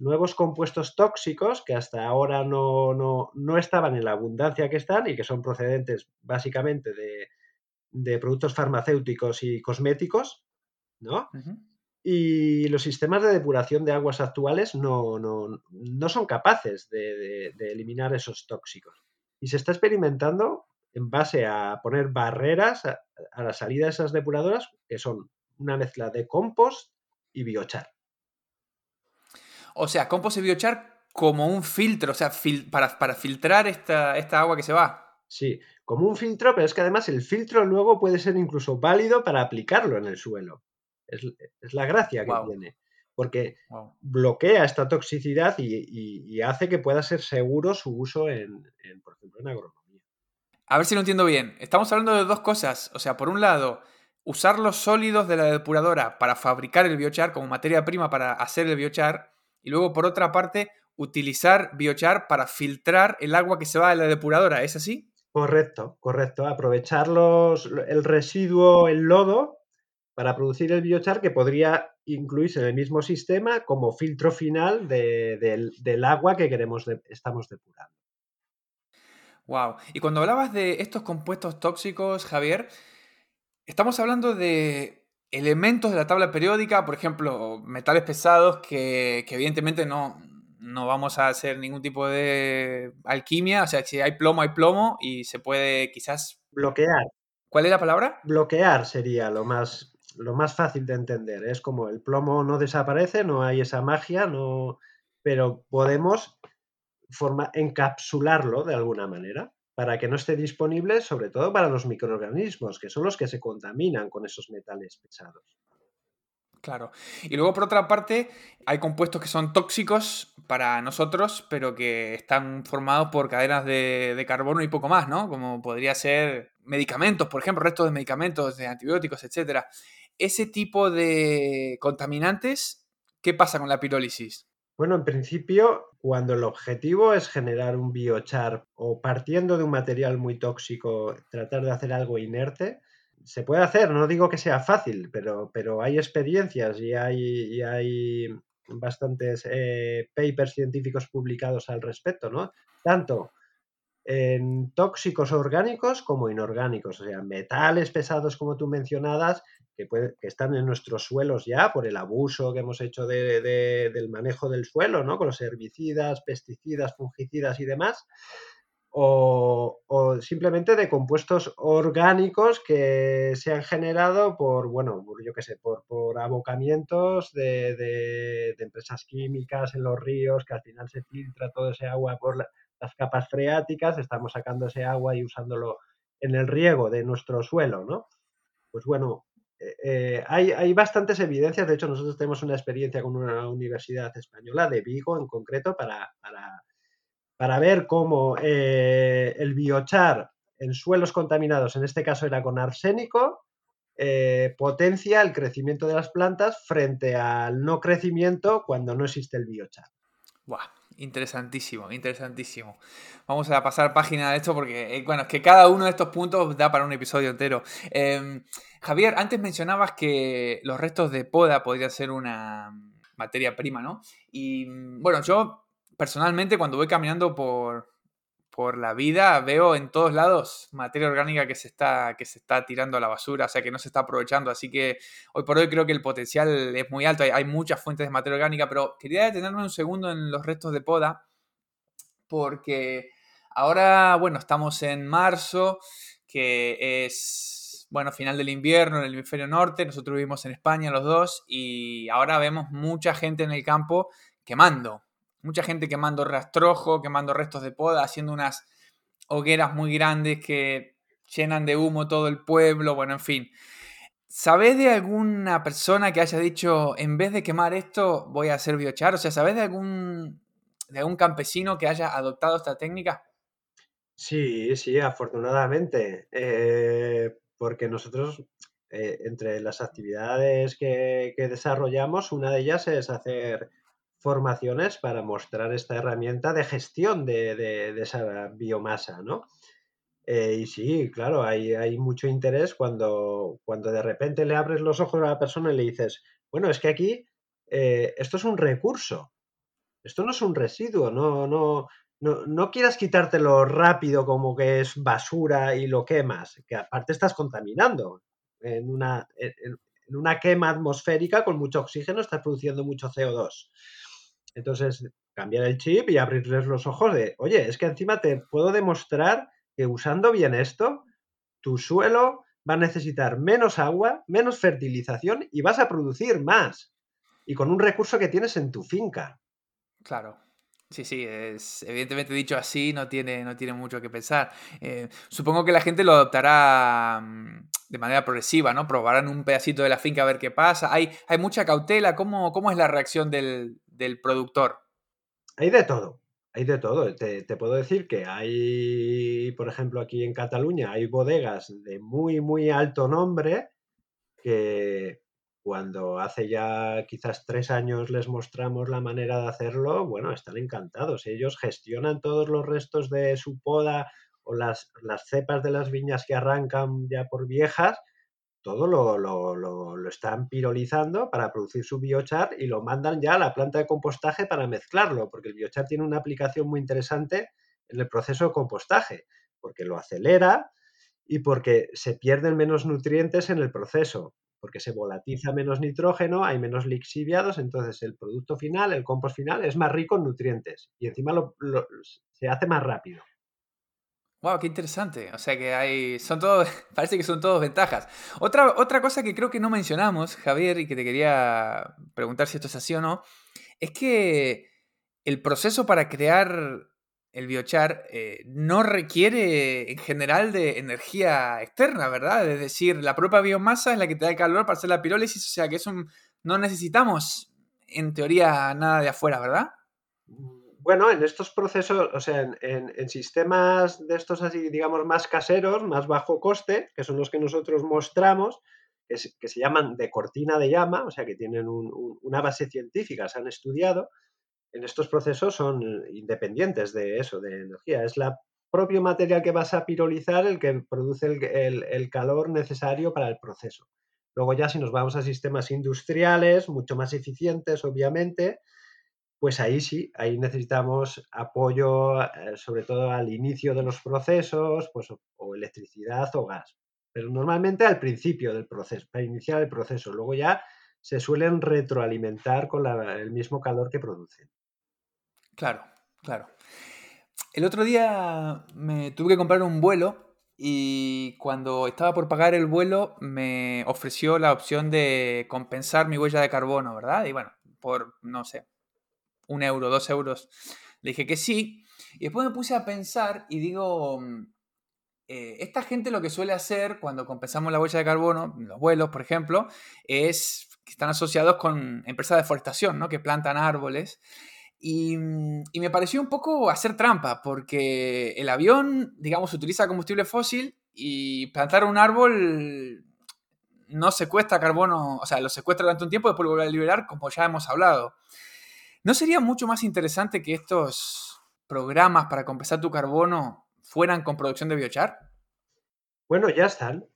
nuevos compuestos tóxicos que hasta ahora no, estaban en la abundancia que están y que son procedentes básicamente de, productos farmacéuticos y cosméticos, ¿no? Y los sistemas de depuración de aguas actuales no, son capaces de, eliminar esos tóxicos. Y se está experimentando en base a poner barreras a, la salida de esas depuradoras, que son una mezcla de compost y biochar. O sea, compost y biochar como un filtro, o sea, para, para, filtrar esta, esta agua que se va. Sí, como un filtro, pero es que además el filtro luego puede ser incluso válido para aplicarlo en el suelo. Es, la gracia que tiene. Porque bloquea esta toxicidad y, hace que pueda ser seguro su uso en, en por ejemplo, en agronomía. A ver si lo entiendo bien. Estamos hablando de dos cosas. O sea, por un lado, usar los sólidos de la depuradora para fabricar el biochar como materia prima para hacer el biochar. Y luego, por otra parte, utilizar biochar para filtrar el agua que se va de la depuradora. ¿Es así? Correcto, correcto. Aprovechar el residuo, el lodo, para producir el biochar que podría incluirse en el mismo sistema como filtro final del, agua que queremos estamos depurando. Wow. Y cuando hablabas de estos compuestos tóxicos, Javier, estamos hablando de elementos de la tabla periódica, por ejemplo, metales pesados que, evidentemente no, no vamos a hacer ningún tipo de alquimia, o sea, si hay plomo, hay plomo y se puede quizás... Bloquear. ¿Cuál es la palabra? Bloquear sería lo más, lo más fácil de entender. Es como el plomo no desaparece, no hay esa magia, no... pero podemos forma, encapsularlo de alguna manera para que no esté disponible, sobre todo para los microorganismos, que son los que se contaminan con esos metales pesados. Claro. Y luego, por otra parte, hay compuestos que son tóxicos para nosotros, pero que están formados por cadenas de, carbono y poco más, ¿no? Como podría ser medicamentos, por ejemplo, restos de medicamentos, de antibióticos, etc. Ese tipo de contaminantes, ¿qué pasa con la pirólisis? Bueno, en principio, cuando el objetivo es generar un biochar o partiendo de un material muy tóxico, tratar de hacer algo inerte, se puede hacer, no digo que sea fácil, pero, pero hay experiencias y hay, hay bastantes eh, papers científicos publicados al respecto, ¿no? Tanto en tóxicos orgánicos como inorgánicos, o sea, metales pesados como tú mencionadas, que, están en nuestros suelos ya por el abuso que hemos hecho del manejo del suelo, ¿no? Con los herbicidas, pesticidas, fungicidas y demás. O, simplemente de compuestos orgánicos que se han generado por, bueno, yo qué sé, por, abocamientos de, empresas químicas en los ríos, que al final se filtra todo ese agua por las capas freáticas, estamos sacando ese agua y usándolo en el riego de nuestro suelo, ¿no? Pues bueno, eh, eh, hay, bastantes evidencias, de hecho nosotros tenemos una experiencia con una universidad española de Vigo en concreto para, para, ver cómo eh, el biochar en suelos contaminados, en este caso era con arsénico, potencia el crecimiento de las plantas frente al no crecimiento cuando no existe el biochar. Interesantísimo, interesantísimo. Vamos a pasar página de esto porque, eh, bueno, es que cada uno de estos puntos da para un episodio entero. Em, Javier, antes mencionabas que los restos de poda podrían ser una materia prima, ¿no? Y bueno, yo personalmente cuando voy caminando por, por la vida veo en todos lados materia orgánica que se, está, que se está tirando a la basura, o sea que no se está aprovechando. Así que hoy por hoy creo que el potencial es muy alto. Hay, muchas fuentes de materia orgánica, pero quería detenerme un segundo en los restos de poda, porque ahora, bueno, estamos en marzo, que es, bueno, final del invierno en el hemisferio norte. Nosotros vivimos en España los dos y ahora vemos mucha gente en el campo quemando mucha gente quemando rastrojo, quemando restos de poda, haciendo unas hogueras muy grandes que llenan de humo todo el pueblo, bueno, en fin. ¿Sabés de alguna persona que haya dicho, en vez de quemar esto, voy a hacer biochar? O sea, ¿sabés de algún, de algún campesino que haya adoptado esta técnica? Sí, sí, afortunadamente, eh, porque nosotros, eh, entre las actividades que, que desarrollamos, una de ellas es hacer formaciones para mostrar esta herramienta de gestión de, esa biomasa, ¿no? Eh, y sí, claro, hay, hay, mucho interés cuando, cuando de repente le abres los ojos a la persona y le dices, bueno, es que aquí eh, esto es un recurso, esto no es un residuo, no, no, no, no quieras quitártelo rápido como que es basura y lo quemas, que aparte estás contaminando. En una, en una quema atmosférica con mucho oxígeno estás produciendo mucho CO2. Entonces, cambiar el chip y abrirles los ojos de, oye, es que encima te puedo demostrar que usando bien esto, tu suelo va a necesitar menos agua, menos fertilización y vas a producir más. Y con un recurso que tienes en tu finca. Claro. Sí, sí, es, evidentemente dicho así no tiene, no tiene mucho que pensar. Eh, supongo que la gente lo adoptará mm, de manera progresiva, ¿no? Probarán un pedacito de la finca a ver qué pasa. Hay, hay mucha cautela. ¿Cómo, ¿Cómo es la reacción del, del productor? Hay de todo, hay de todo. Te, puedo decir que hay, por ejemplo, aquí en Cataluña, hay bodegas de muy, muy alto nombre que cuando hace ya quizás tres años les mostramos la manera de hacerlo, bueno, están encantados. Ellos gestionan todos los restos de su poda o las, las cepas de las viñas que arrancan ya por viejas todo lo, están pirolizando para producir su biochar y lo mandan ya a la planta de compostaje para mezclarlo, porque el biochar tiene una aplicación muy interesante en el proceso de compostaje, porque lo acelera y porque se pierden menos nutrientes en el proceso, porque se volatiza menos nitrógeno, hay menos lixiviados, entonces el producto final, el compost final, es más rico en nutrientes y encima se hace más rápido. Wow, qué interesante. O sea que hay. Son todos. Parece que son todos ventajas. Otra, otra cosa que creo que no mencionamos, Javier, y que te quería preguntar si esto es así o no, es que el proceso para crear el biochar eh, no requiere en general de energía externa, ¿verdad? Es decir, la propia biomasa es la que te da el calor para hacer la pirólisis, o sea que eso no necesitamos, en teoría, nada de afuera, ¿verdad? Bueno, en estos procesos, o sea, en, sistemas de estos así, digamos, más caseros, más bajo coste, que son los que nosotros mostramos, que, se llaman de cortina de llama, o sea, que tienen una base científica, se han estudiado, en estos procesos son independientes de eso, de energía. Es la propio material que vas a pirolizar el que produce el calor necesario para el proceso. Luego ya si nos vamos a sistemas industriales, mucho más eficientes, obviamente, pues ahí sí, ahí necesitamos apoyo, eh, sobre todo al inicio de los procesos, pues o, electricidad o gas. Pero normalmente al principio del proceso, para iniciar el proceso. Luego ya se suelen retroalimentar con el mismo calor que producen. Claro, claro. El otro día me tuve que comprar un vuelo y cuando estaba por pagar el vuelo me ofreció la opción de compensar mi huella de carbono, ¿verdad? Y bueno, por, no sé, un euro, dos euros. Le dije que sí. Y después me puse a pensar y digo, mm, eh, esta gente lo que suele hacer cuando compensamos la huella de carbono, los vuelos, por ejemplo, es que están asociados con empresas de deforestación, ¿no? Que plantan árboles. Y, mm, y, me pareció un poco hacer trampa, porque el avión, digamos, utiliza combustible fósil y plantar un árbol no secuestra carbono, o sea, lo secuestra durante un tiempo y después lo vuelve a liberar, como ya hemos hablado. ¿No sería mucho más interesante que estos programas para compensar tu carbono fueran con producción de biochar? Bueno, ya están.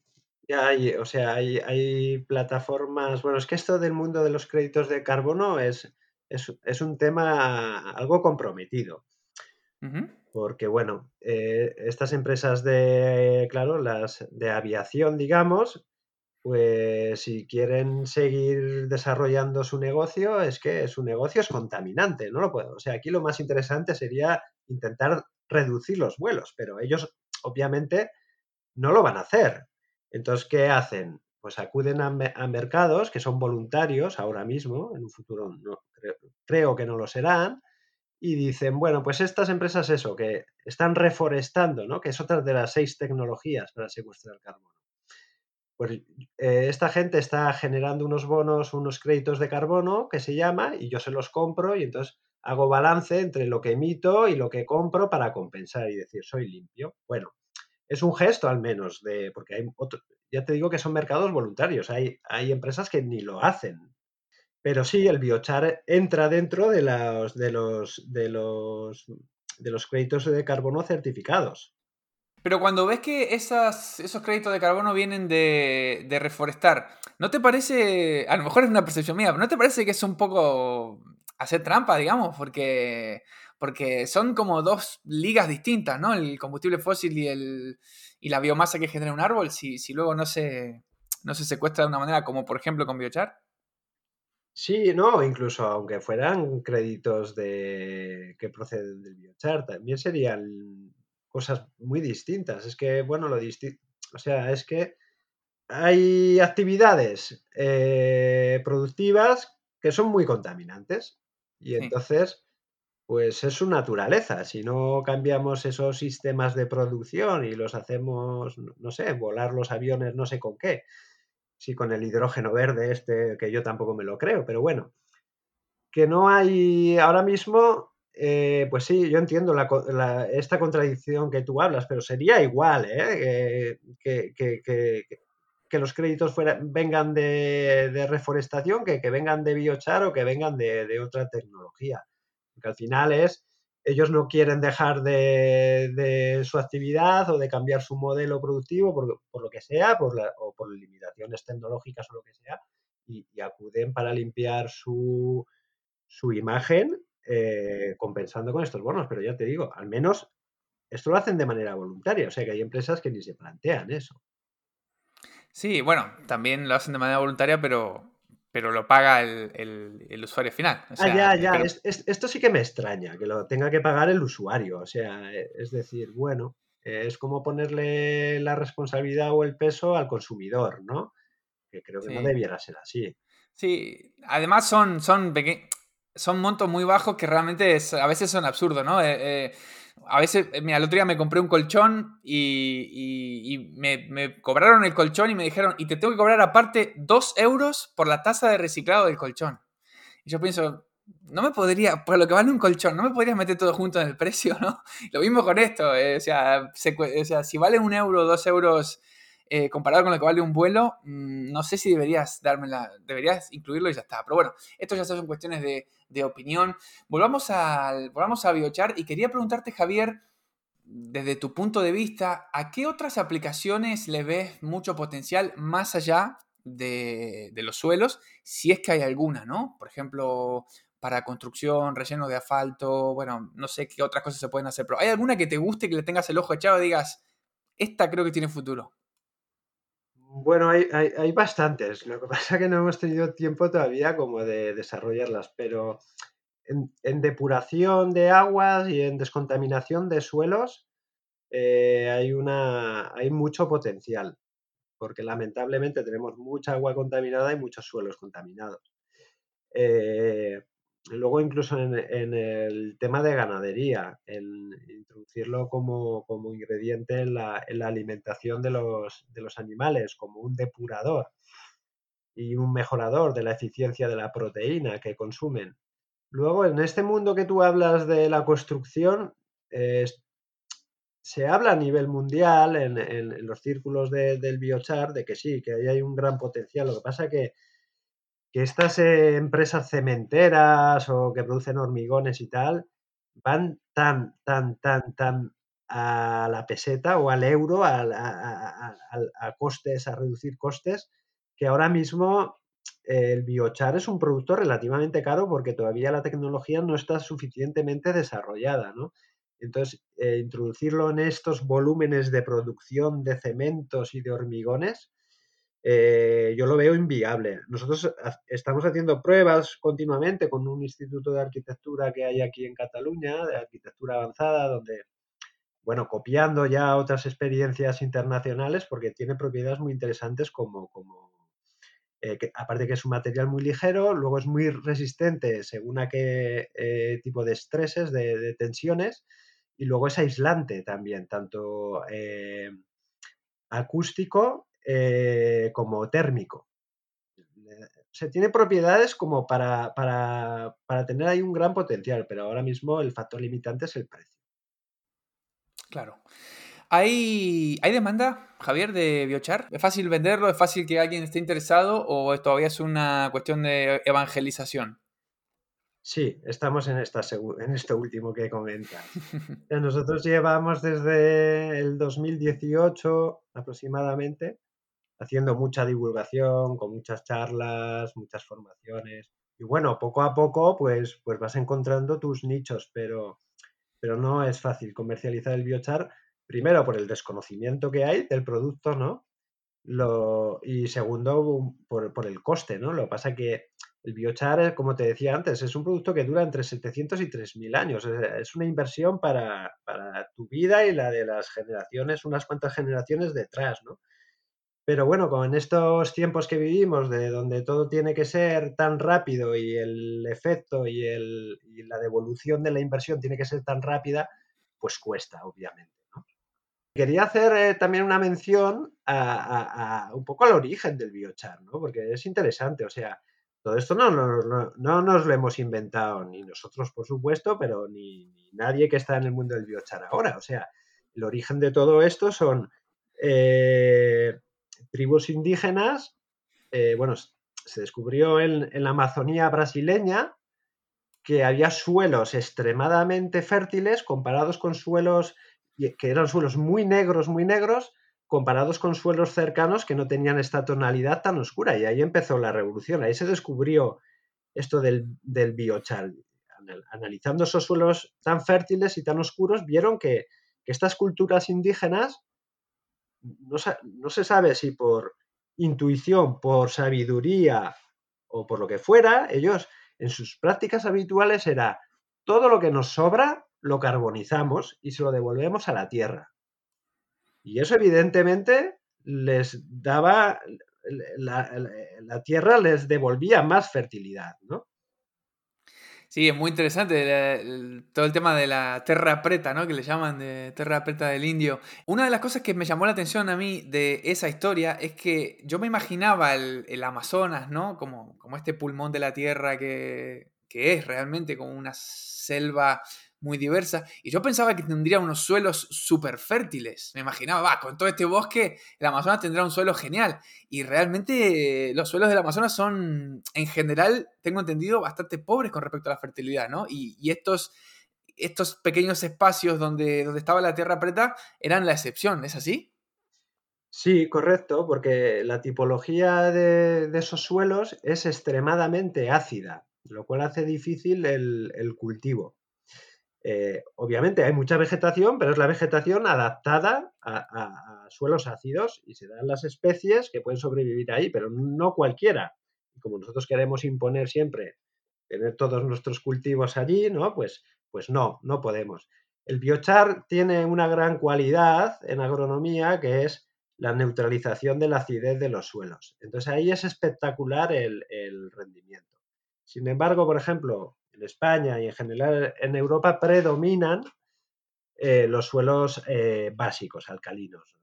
Ya hay, o sea, hay, plataformas. Bueno, es que esto del mundo de los créditos de carbono es, es, un tema algo comprometido. Porque, bueno, eh, estas empresas de, claro, las de aviación, digamos, pues si quieren seguir desarrollando su negocio, es que su negocio es contaminante, no lo puedo. O sea, aquí lo más interesante sería intentar reducir los vuelos, pero ellos obviamente no lo van a hacer. Entonces, ¿qué hacen? Pues acuden a, mercados que son voluntarios ahora mismo, en un futuro no, creo, que no lo serán, y dicen, bueno, pues estas empresas eso, que están reforestando, ¿no? Que es otra de las seis tecnologías para secuestrar carbono. Pues eh, esta gente está generando unos bonos, unos créditos de carbono que se llama, y yo se los compro y entonces hago balance entre lo que emito y lo que compro para compensar y decir, soy limpio. Bueno, es un gesto al menos, de, porque hay otro, ya te digo que son mercados voluntarios, hay, hay empresas que ni lo hacen. Pero sí, el biochar entra dentro de los, de los, de los, de los créditos de carbono certificados. Pero cuando ves que esas, esos créditos de carbono vienen de, reforestar, ¿no te parece, a lo mejor es una percepción mía, pero ¿no te parece que es un poco hacer trampa, digamos? Porque, porque son como dos ligas distintas, ¿no? El combustible fósil y, el, y la biomasa que genera un árbol, si, si luego no se, no se secuestra de una manera como por ejemplo con biochar. Sí, no, incluso aunque fueran créditos de, que proceden del biochar, también serían cosas muy distintas. Es que, bueno, lo distinto, o sea, es que hay actividades eh, productivas que son muy contaminantes y entonces, pues es su naturaleza. Si no cambiamos esos sistemas de producción y los hacemos, no sé, volar los aviones no sé con qué, si con el hidrógeno verde este, que yo tampoco me lo creo, pero bueno, que no hay ahora mismo eh, pues sí, yo entiendo esta contradicción que tú hablas, pero sería igual ¿eh? que, los créditos vengan de, reforestación, que, vengan de biochar o que vengan de, otra tecnología. Porque al final es, ellos no quieren dejar de, su actividad o de cambiar su modelo productivo por, lo que sea, por o por limitaciones tecnológicas o lo que sea, y, acuden para limpiar su, su imagen eh, compensando con estos bonos, pero ya te digo, al menos esto lo hacen de manera voluntaria, o sea que hay empresas que ni se plantean eso. Sí, bueno, también lo hacen de manera voluntaria, pero, pero lo paga el, usuario final. ah, ya, ya, esto sí que me extraña, que lo tenga que pagar el usuario, o sea, e, es decir, bueno, es como ponerle la responsabilidad o el peso al consumidor, ¿no? Que creo que no debiera ser así. Sí, además son, son pequeños son montos muy bajos que realmente a veces son absurdos, ¿no? Eh, eh, a veces, eh, mira, el otro día me compré un colchón y, me, cobraron el colchón y me dijeron, y te tengo que cobrar aparte dos euros por la tasa de reciclado del colchón. Y yo pienso, no me podría, por lo que vale un colchón, no me podrías meter todo junto en el precio, ¿no? Lo mismo con esto, o, sea, o, sea, si vale un euro, dos euros eh, comparado con lo que vale un vuelo, mm, no sé si deberías dármela, deberías incluirlo y ya está. Pero bueno, esto ya son cuestiones de, opinión. Volvamos, al, volvamos a Biochar y quería preguntarte, Javier, desde tu punto de vista, ¿a qué otras aplicaciones le ves mucho potencial más allá de, de los suelos? Si es que hay alguna, ¿no? Por ejemplo, para construcción, relleno de asfalto, bueno, no sé qué otras cosas se pueden hacer, pero ¿hay alguna que te guste, que le tengas el ojo echado y digas, esta creo que tiene futuro? Bueno, hay, hay, bastantes. Lo que pasa es que no hemos tenido tiempo todavía como de desarrollarlas, pero en, depuración de aguas y en descontaminación de suelos eh, hay, una, hay mucho potencial, porque lamentablemente tenemos mucha agua contaminada y muchos suelos contaminados. Eh, Luego incluso en, el tema de ganadería, en introducirlo como, ingrediente en la, alimentación de los, animales, como un depurador y un mejorador de la eficiencia de la proteína que consumen. Luego, en este mundo que tú hablas de la construcción, se habla a nivel mundial en, los círculos del biochar de que sí, que ahí hay un gran potencial. Lo que pasa que que estas eh, empresas cementeras o que producen hormigones y tal van tan, tan, tan, tan a la peseta o al euro, a, a, costes, a reducir costes, que ahora mismo el biochar es un producto relativamente caro porque todavía la tecnología no está suficientemente desarrollada, ¿no? Entonces, eh, introducirlo en estos volúmenes de producción de cementos y de hormigones, eh, yo lo veo inviable. Nosotros estamos haciendo pruebas continuamente con un instituto de arquitectura que hay aquí en Cataluña, de arquitectura avanzada, donde, bueno, copiando ya otras experiencias internacionales, porque tiene propiedades muy interesantes como, como eh, aparte que es un material muy ligero, luego es muy resistente según a qué eh, tipo de estreses, de, tensiones, y luego es aislante también, tanto acústico eh, como térmico. Se tiene propiedades como para, para, tener ahí un gran potencial, pero ahora mismo el factor limitante es el precio. Claro. ¿Hay, ¿Hay demanda, Javier, de biochar? ¿Es fácil venderlo? ¿Es fácil que alguien esté interesado? ¿O todavía es una cuestión de evangelización? Sí, estamos en, esta, en esto último que comentas. Nosotros llevamos desde el 2018 aproximadamente haciendo mucha divulgación, con muchas charlas, muchas formaciones. Y bueno, poco a poco, pues, pues vas encontrando tus nichos, pero, pero no es fácil comercializar el biochar, primero por el desconocimiento que hay del producto, ¿no? Lo, y segundo, por, por, el coste, ¿no? Lo que pasa que el biochar, como te decía antes, es un producto que dura entre 700 y 3.000 años. Es una inversión para, para tu vida y la de las generaciones, unas cuantas generaciones detrás, ¿no? Pero bueno, con estos tiempos que vivimos, de donde todo tiene que ser tan rápido y el efecto y, el, la devolución de la inversión tiene que ser tan rápida, pues cuesta, obviamente. Quería hacer eh, también una mención a, un poco al origen del biochar, ¿no? porque es interesante. O sea, todo esto no, no, nos lo hemos inventado, ni nosotros, por supuesto, pero ni, nadie que está en el mundo del biochar ahora. O sea, el origen de todo esto son eh, tribus indígenas, eh, bueno, se descubrió en, la Amazonía brasileña que había suelos extremadamente fértiles comparados con suelos que eran suelos muy negros, muy negros, comparados con suelos cercanos que no tenían esta tonalidad tan oscura. Y ahí empezó la revolución, ahí se descubrió esto del, del biochar. Analizando esos suelos tan fértiles y tan oscuros, vieron que, que estas culturas indígenas no, se sabe si por intuición, por sabiduría o por lo que fuera, ellos en sus prácticas habituales era todo lo que nos sobra lo carbonizamos y se lo devolvemos a la tierra. Y eso evidentemente les daba, la, la tierra les devolvía más fertilidad, ¿no? Sí, es muy interesante todo el tema de la terra preta, ¿no? Que le llaman de terra preta del indio. Una de las cosas que me llamó la atención a mí de esa historia es que yo me imaginaba el, Amazonas, ¿no? Como, como este pulmón de la tierra que, que es realmente como una selva muy diversa. Y yo pensaba que tendría unos suelos súper fértiles. Me imaginaba, va, con todo este bosque, el Amazonas tendrá un suelo genial. Y realmente los suelos del Amazonas son, en general, tengo entendido, bastante pobres con respecto a la fertilidad, ¿no? Y, estos, estos pequeños espacios donde, donde estaba la tierra preta eran la excepción, ¿es así? Sí, correcto, porque la tipología de, esos suelos es extremadamente ácida, lo cual hace difícil el cultivo. Eh, obviamente hay mucha vegetación, pero es la vegetación adaptada a, suelos ácidos y se dan las especies que pueden sobrevivir ahí, pero no cualquiera. Como nosotros queremos imponer siempre tener todos nuestros cultivos allí, ¿no? Pues, pues no, no podemos. El biochar tiene una gran cualidad en agronomía que es la neutralización de la acidez de los suelos. Entonces ahí es espectacular el rendimiento. Sin embargo, por ejemplo, en España y en general en Europa predominan eh, los suelos eh, básicos, alcalinos,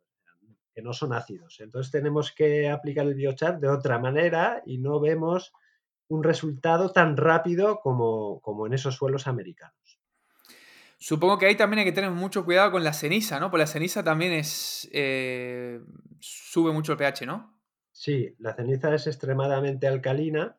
que no son ácidos. Entonces tenemos que aplicar el biochar de otra manera y no vemos un resultado tan rápido como, como en esos suelos americanos. Supongo que ahí también hay que tener mucho cuidado con la ceniza, ¿no? Porque la ceniza también es. Eh, sube mucho el pH, ¿no? Sí, la ceniza es extremadamente alcalina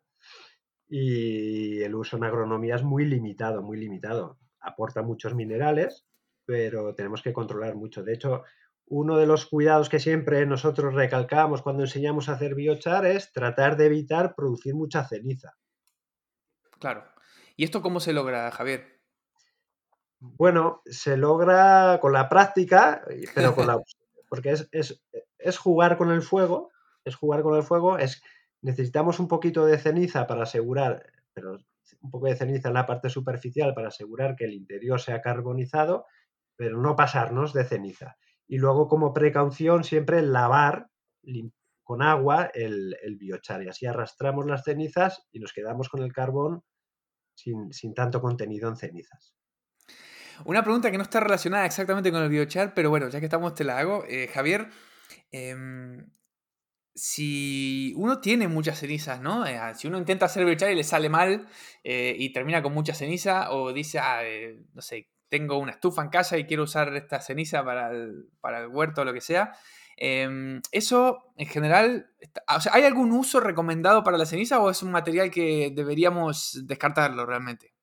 y el uso en agronomía es muy limitado, muy limitado. Aporta muchos minerales, pero tenemos que controlar mucho. De hecho, uno de los cuidados que siempre nosotros recalcamos cuando enseñamos a hacer biochar es tratar de evitar producir mucha ceniza. Claro. ¿Y esto cómo se logra, Javier? Bueno, se logra con la práctica, pero con la porque es, es, jugar con el fuego, es jugar con el fuego, es necesitamos un poquito de ceniza para asegurar, pero un poco de ceniza en la parte superficial para asegurar que el interior sea carbonizado, pero no pasarnos de ceniza. Y luego, como precaución, siempre lavar con agua el, el biochar y así arrastramos las cenizas y nos quedamos con el carbón sin, sin tanto contenido en cenizas. Una pregunta que no está relacionada exactamente con el biochar, pero bueno, ya que estamos te la hago. Eh, Javier, em, si uno tiene muchas cenizas, ¿no? Eh, si uno intenta hacer biochar y le sale mal eh, y termina con mucha ceniza, o dice, ah, no sé, tengo una estufa en casa y quiero usar esta ceniza para el, para el huerto o lo que sea. Em, eso, en general, ¿hay algún uso recomendado para la ceniza o es un material que deberíamos descartarlo realmente?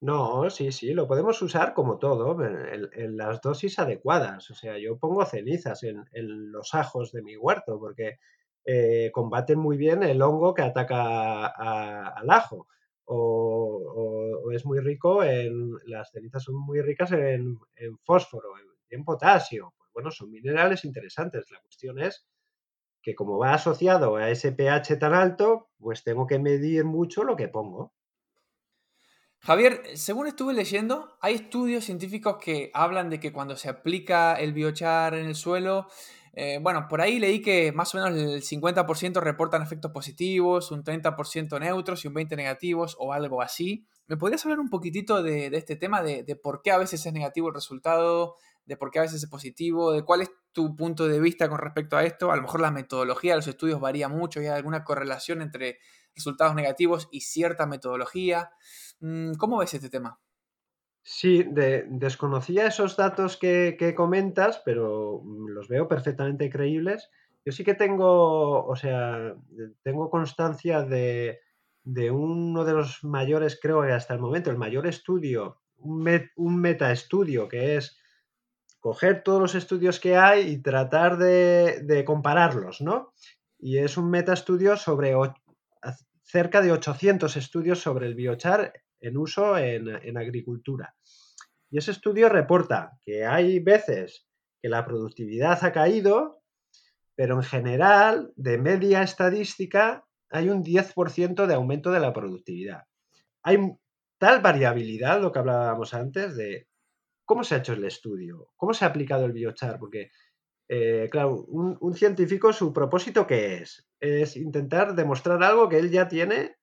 No, sí, sí, lo podemos usar como todo, en, las dosis adecuadas. O sea, yo pongo cenizas en, los ajos de mi huerto porque eh, combaten muy bien el hongo que ataca al ajo. O, es muy rico en, las cenizas son muy ricas en, fósforo, en, potasio. Pues bueno, son minerales interesantes. La cuestión es que como va asociado a ese pH tan alto, pues tengo que medir mucho lo que pongo. Javier, según estuve leyendo, hay estudios científicos que hablan de que cuando se aplica el biochar en el suelo, eh, bueno, por ahí leí que más o menos el 50% reportan efectos positivos, un 30% neutros y un 20% negativos o algo así. ¿Me podrías hablar un poquitito de, este tema, de, por qué a veces es negativo el resultado, de por qué a veces es positivo, de cuál es tu punto de vista con respecto a esto? A lo mejor la metodología de los estudios varía mucho y hay alguna correlación entre resultados negativos y cierta metodología. Mm, ¿Cómo ves este tema? Sí, desconocía esos datos que, comentas, pero mm, los veo perfectamente creíbles. Yo sí que tengo, o sea, tengo constancia de, uno de los mayores, creo que hasta el momento, el mayor estudio, un, un metaestudio, que es coger todos los estudios que hay y tratar de, de compararlos, ¿no? Y es un metaestudio sobre cerca de 800 estudios sobre el biochar en uso en, agricultura. Y ese estudio reporta que hay veces que la productividad ha caído, pero en general, de media estadística, hay un 10% de aumento de la productividad. Hay tal variabilidad, lo que hablábamos antes, de cómo se ha hecho el estudio, cómo se ha aplicado el biochar, porque, eh, claro, un, un, científico, su propósito, ¿qué es? Es intentar demostrar algo que él ya tiene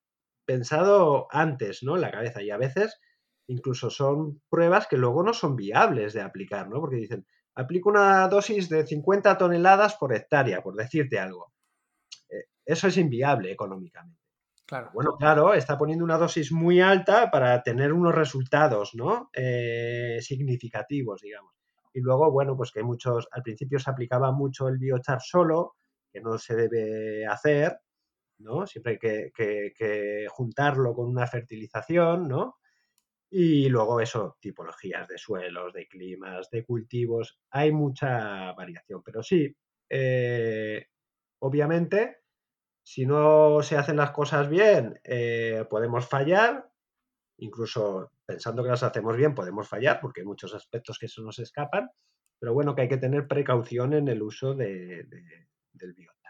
pensado antes, ¿no? En la cabeza. Y a veces incluso son pruebas que luego no son viables de aplicar, ¿no? Porque dicen, aplico una dosis de 50 toneladas por hectárea, por decirte algo. Eh, eso es inviable económicamente. Claro. Bueno, claro, está poniendo una dosis muy alta para tener unos resultados, ¿no? Eh, significativos, digamos. Y luego, bueno, pues que muchos, al principio se aplicaba mucho el biochar solo, que no se debe hacer, Siempre hay que, juntarlo con una fertilización, ¿no? Y luego eso, tipologías de suelos, de climas, de cultivos, hay mucha variación, pero sí, eh, obviamente, si no se hacen las cosas bien, eh, podemos fallar, incluso pensando que las hacemos bien, podemos fallar, porque hay muchos aspectos que se nos escapan, pero bueno, que hay que tener precaución en el uso del bioma.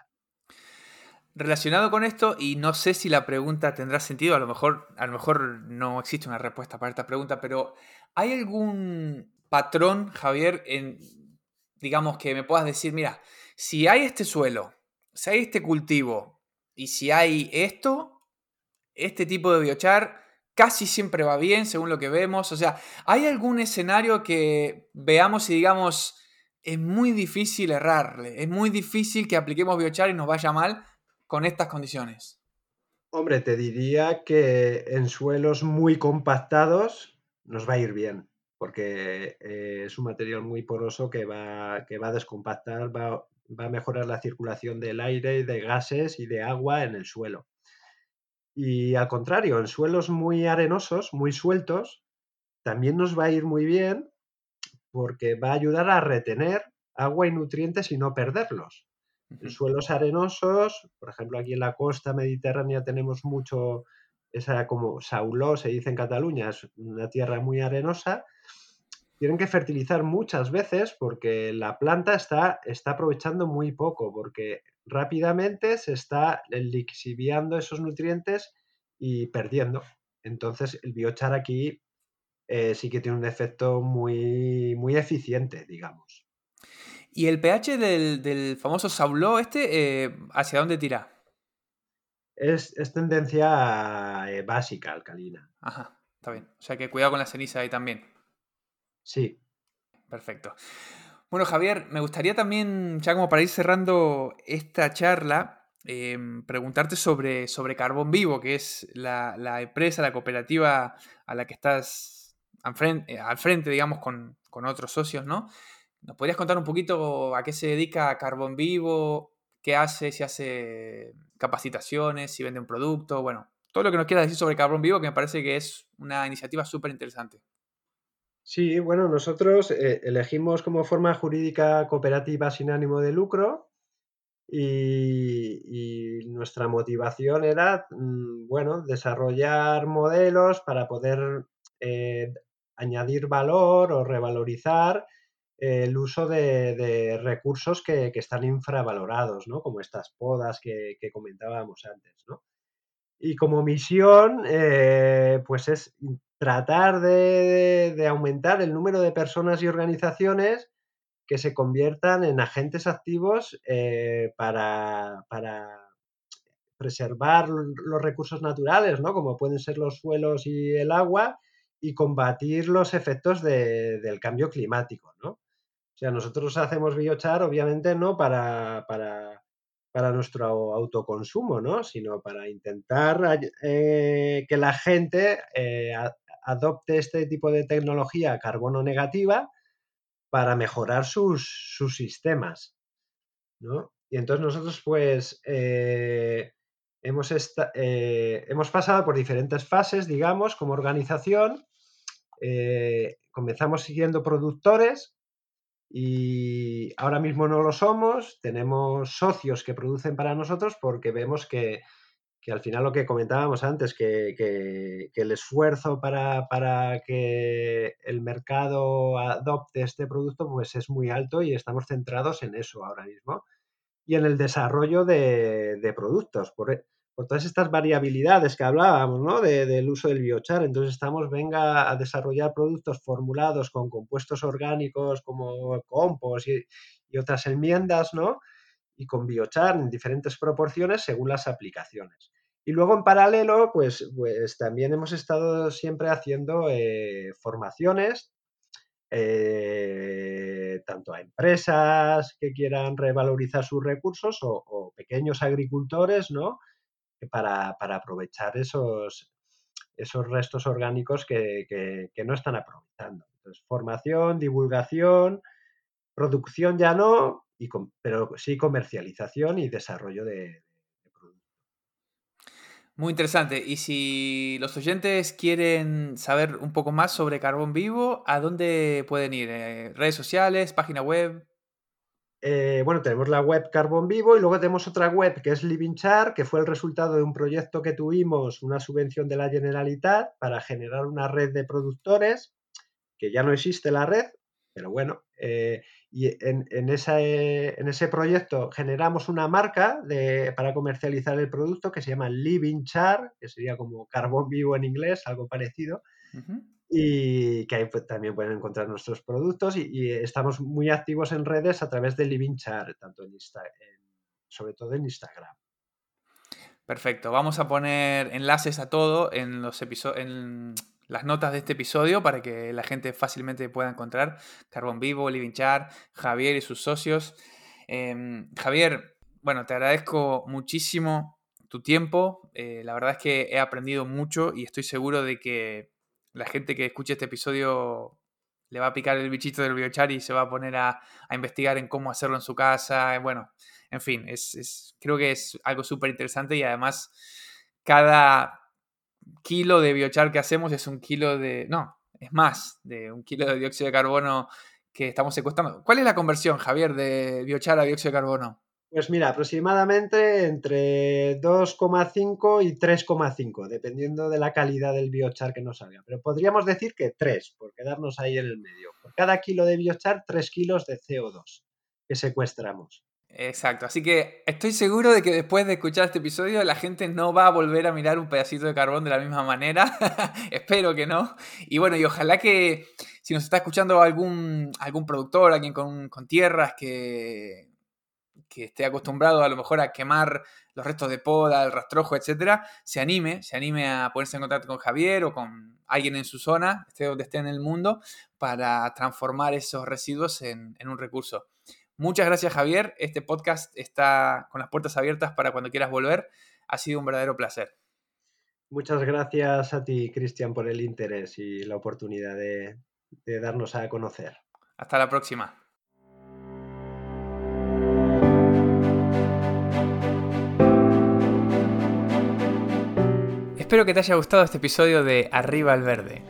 Relacionado con esto, y no sé si la pregunta tendrá sentido, a lo mejor, a lo mejor no existe una respuesta para esta pregunta, pero ¿hay algún patrón, Javier, en, digamos, que me puedas decir, mira, si hay este suelo, si hay este cultivo, y si hay esto, este tipo de biochar casi siempre va bien, según lo que vemos. O sea, ¿hay algún escenario que veamos y digamos, es muy difícil errarle, es muy difícil que apliquemos biochar y nos vaya mal? Con estas condiciones? Hombre, te diría que en suelos muy compactados nos va a ir bien, porque eh, es un material muy poroso que va, que va a descompactar, va, va, a mejorar la circulación del aire y de gases y de agua en el suelo. Y al contrario, en suelos muy arenosos, muy sueltos, también nos va a ir muy bien porque va a ayudar a retener agua y nutrientes y no perderlos. Suelos arenosos, por ejemplo, aquí en la costa mediterránea tenemos mucho esa como sauló, se dice en Cataluña, es una tierra muy arenosa, tienen que fertilizar muchas veces porque la planta está, está aprovechando muy poco, porque rápidamente se está lixiviando esos nutrientes y perdiendo. Entonces, el biochar aquí eh, sí que tiene un efecto muy, muy eficiente, digamos. ¿Y el pH del, famoso Sauló este, eh, hacia dónde tira? Es, tendencia eh, básica, alcalina. Ajá, está bien. O sea que cuidado con la ceniza ahí también. Sí. Perfecto. Bueno, Javier, me gustaría también, ya como para ir cerrando esta charla, em, preguntarte sobre, sobre Carbón Vivo, que es la, empresa, la cooperativa a la que estás al frente, al frente digamos, con, con otros socios, ¿no? ¿Nos podrías contar un poquito a qué se dedica Carbón Vivo? ¿Qué hace? Si hace capacitaciones, si vende un producto, bueno, todo lo que nos quieras decir sobre Carbón Vivo, que me parece que es una iniciativa súper interesante. Sí, bueno, nosotros eh, elegimos como forma jurídica cooperativa sin ánimo de lucro y, nuestra motivación era, mm, bueno, desarrollar modelos para poder eh, añadir valor o revalorizar el uso de, recursos que, están infravalorados, ¿no? Como estas podas que, comentábamos antes, ¿no? Y como misión, eh, pues es tratar de, aumentar el número de personas y organizaciones que se conviertan en agentes activos eh, para, preservar los recursos naturales, ¿no? Como pueden ser los suelos y el agua, y combatir los efectos del cambio climático, ¿no? Sea, nosotros hacemos biochar, obviamente, no para, para, nuestro autoconsumo, ¿no? Sino para intentar eh, que la gente eh, adopte este tipo de tecnología carbono negativa para mejorar sus, sistemas, ¿no? Y entonces nosotros, pues, eh, hemos, hemos pasado por diferentes fases, digamos, como organización. comenzamos siguiendo productores y ahora mismo no lo somos, tenemos socios que producen para nosotros porque vemos que, al final lo que comentábamos antes, que, el esfuerzo para, que el mercado adopte este producto pues es muy alto y estamos centrados en eso ahora mismo y en el desarrollo de, de productos. E, por todas estas variabilidades que hablábamos, ¿no? del uso del biochar. Entonces estamos, venga, a desarrollar productos formulados con compuestos orgánicos como compost y, otras enmiendas, ¿no? Y con biochar en diferentes proporciones según las aplicaciones. Y luego en paralelo, pues, pues también hemos estado siempre haciendo eh, formaciones, eh, tanto a empresas que quieran revalorizar sus recursos o, o pequeños agricultores, ¿no? Para, aprovechar esos, esos restos orgánicos que, no están aprovechando. Entonces, formación, divulgación, producción ya no, y pero sí comercialización y desarrollo de. Muy interesante. Y si los oyentes quieren saber un poco más sobre Carbón Vivo, ¿a dónde pueden ir? Eh, ¿Redes sociales? ¿Página web? Eh, bueno, tenemos la web Carbón Vivo y luego tenemos otra web que es Living Char, que fue el resultado de un proyecto que tuvimos, una subvención de la Generalitat para generar una red de productores, que ya no existe la red, pero bueno, eh, y en, ese proyecto generamos una marca para comercializar el producto que se llama Living Char, que sería como carbón vivo en inglés, algo parecido y que ahí también pueden encontrar nuestros productos y, estamos muy activos en redes a través de Living Char, tanto en, sobre todo en Instagram. Perfecto, vamos a poner enlaces a todo en los en las notas de este episodio para que la gente fácilmente pueda encontrar Carbón Vivo, Living Char, Javier y sus socios. Em, Javier, bueno, te agradezco muchísimo tu tiempo. Eh, la verdad es que he aprendido mucho y estoy seguro de que la gente que escuche este episodio le va a picar el bichito del biochar y se va a poner a, investigar en cómo hacerlo en su casa. Bueno, en fin, es, creo que es algo súper interesante y además cada kilo de biochar que hacemos es un kilo de... No, es más de un kilo de dióxido de carbono que estamos secuestrando. ¿Cuál es la conversión, Javier, de biochar a dióxido de carbono? Pues mira, aproximadamente entre 2,5 y 3,5, dependiendo de la calidad del biochar que nos salga. Pero podríamos decir que 3, por quedarnos ahí en el medio. Por cada kilo de biochar, 3 kilos de CO2 que secuestramos. Exacto, así que estoy seguro de que después de escuchar este episodio la gente no va a volver a mirar un pedacito de carbón de la misma manera. Espero que no. Y bueno, y ojalá que si nos está escuchando algún, algún productor, alguien con, con tierras que, que esté acostumbrado a lo mejor a quemar los restos de poda, el rastrojo, etcétera, se anime, se anime a ponerse en contacto con Javier o con alguien en su zona, esté donde esté en el mundo, para transformar esos residuos en, en un recurso. Muchas gracias Javier, este podcast está con las puertas abiertas para cuando quieras volver, ha sido un verdadero placer. Muchas gracias a ti, Cristian, por el interés y la oportunidad de, de darnos a conocer. Hasta la próxima. Espero que te haya gustado este episodio de Arriba al Verde.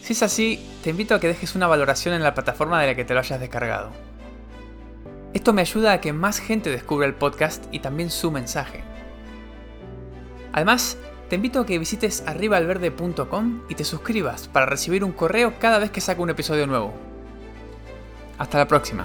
Si es así, te invito a que dejes una valoración en la plataforma de la que te lo hayas descargado. Esto me ayuda a que más gente descubra el podcast y también su mensaje. Además, te invito a que visites arribaalverde.com y te suscribas para recibir un correo cada vez que saco un episodio nuevo. Hasta la próxima.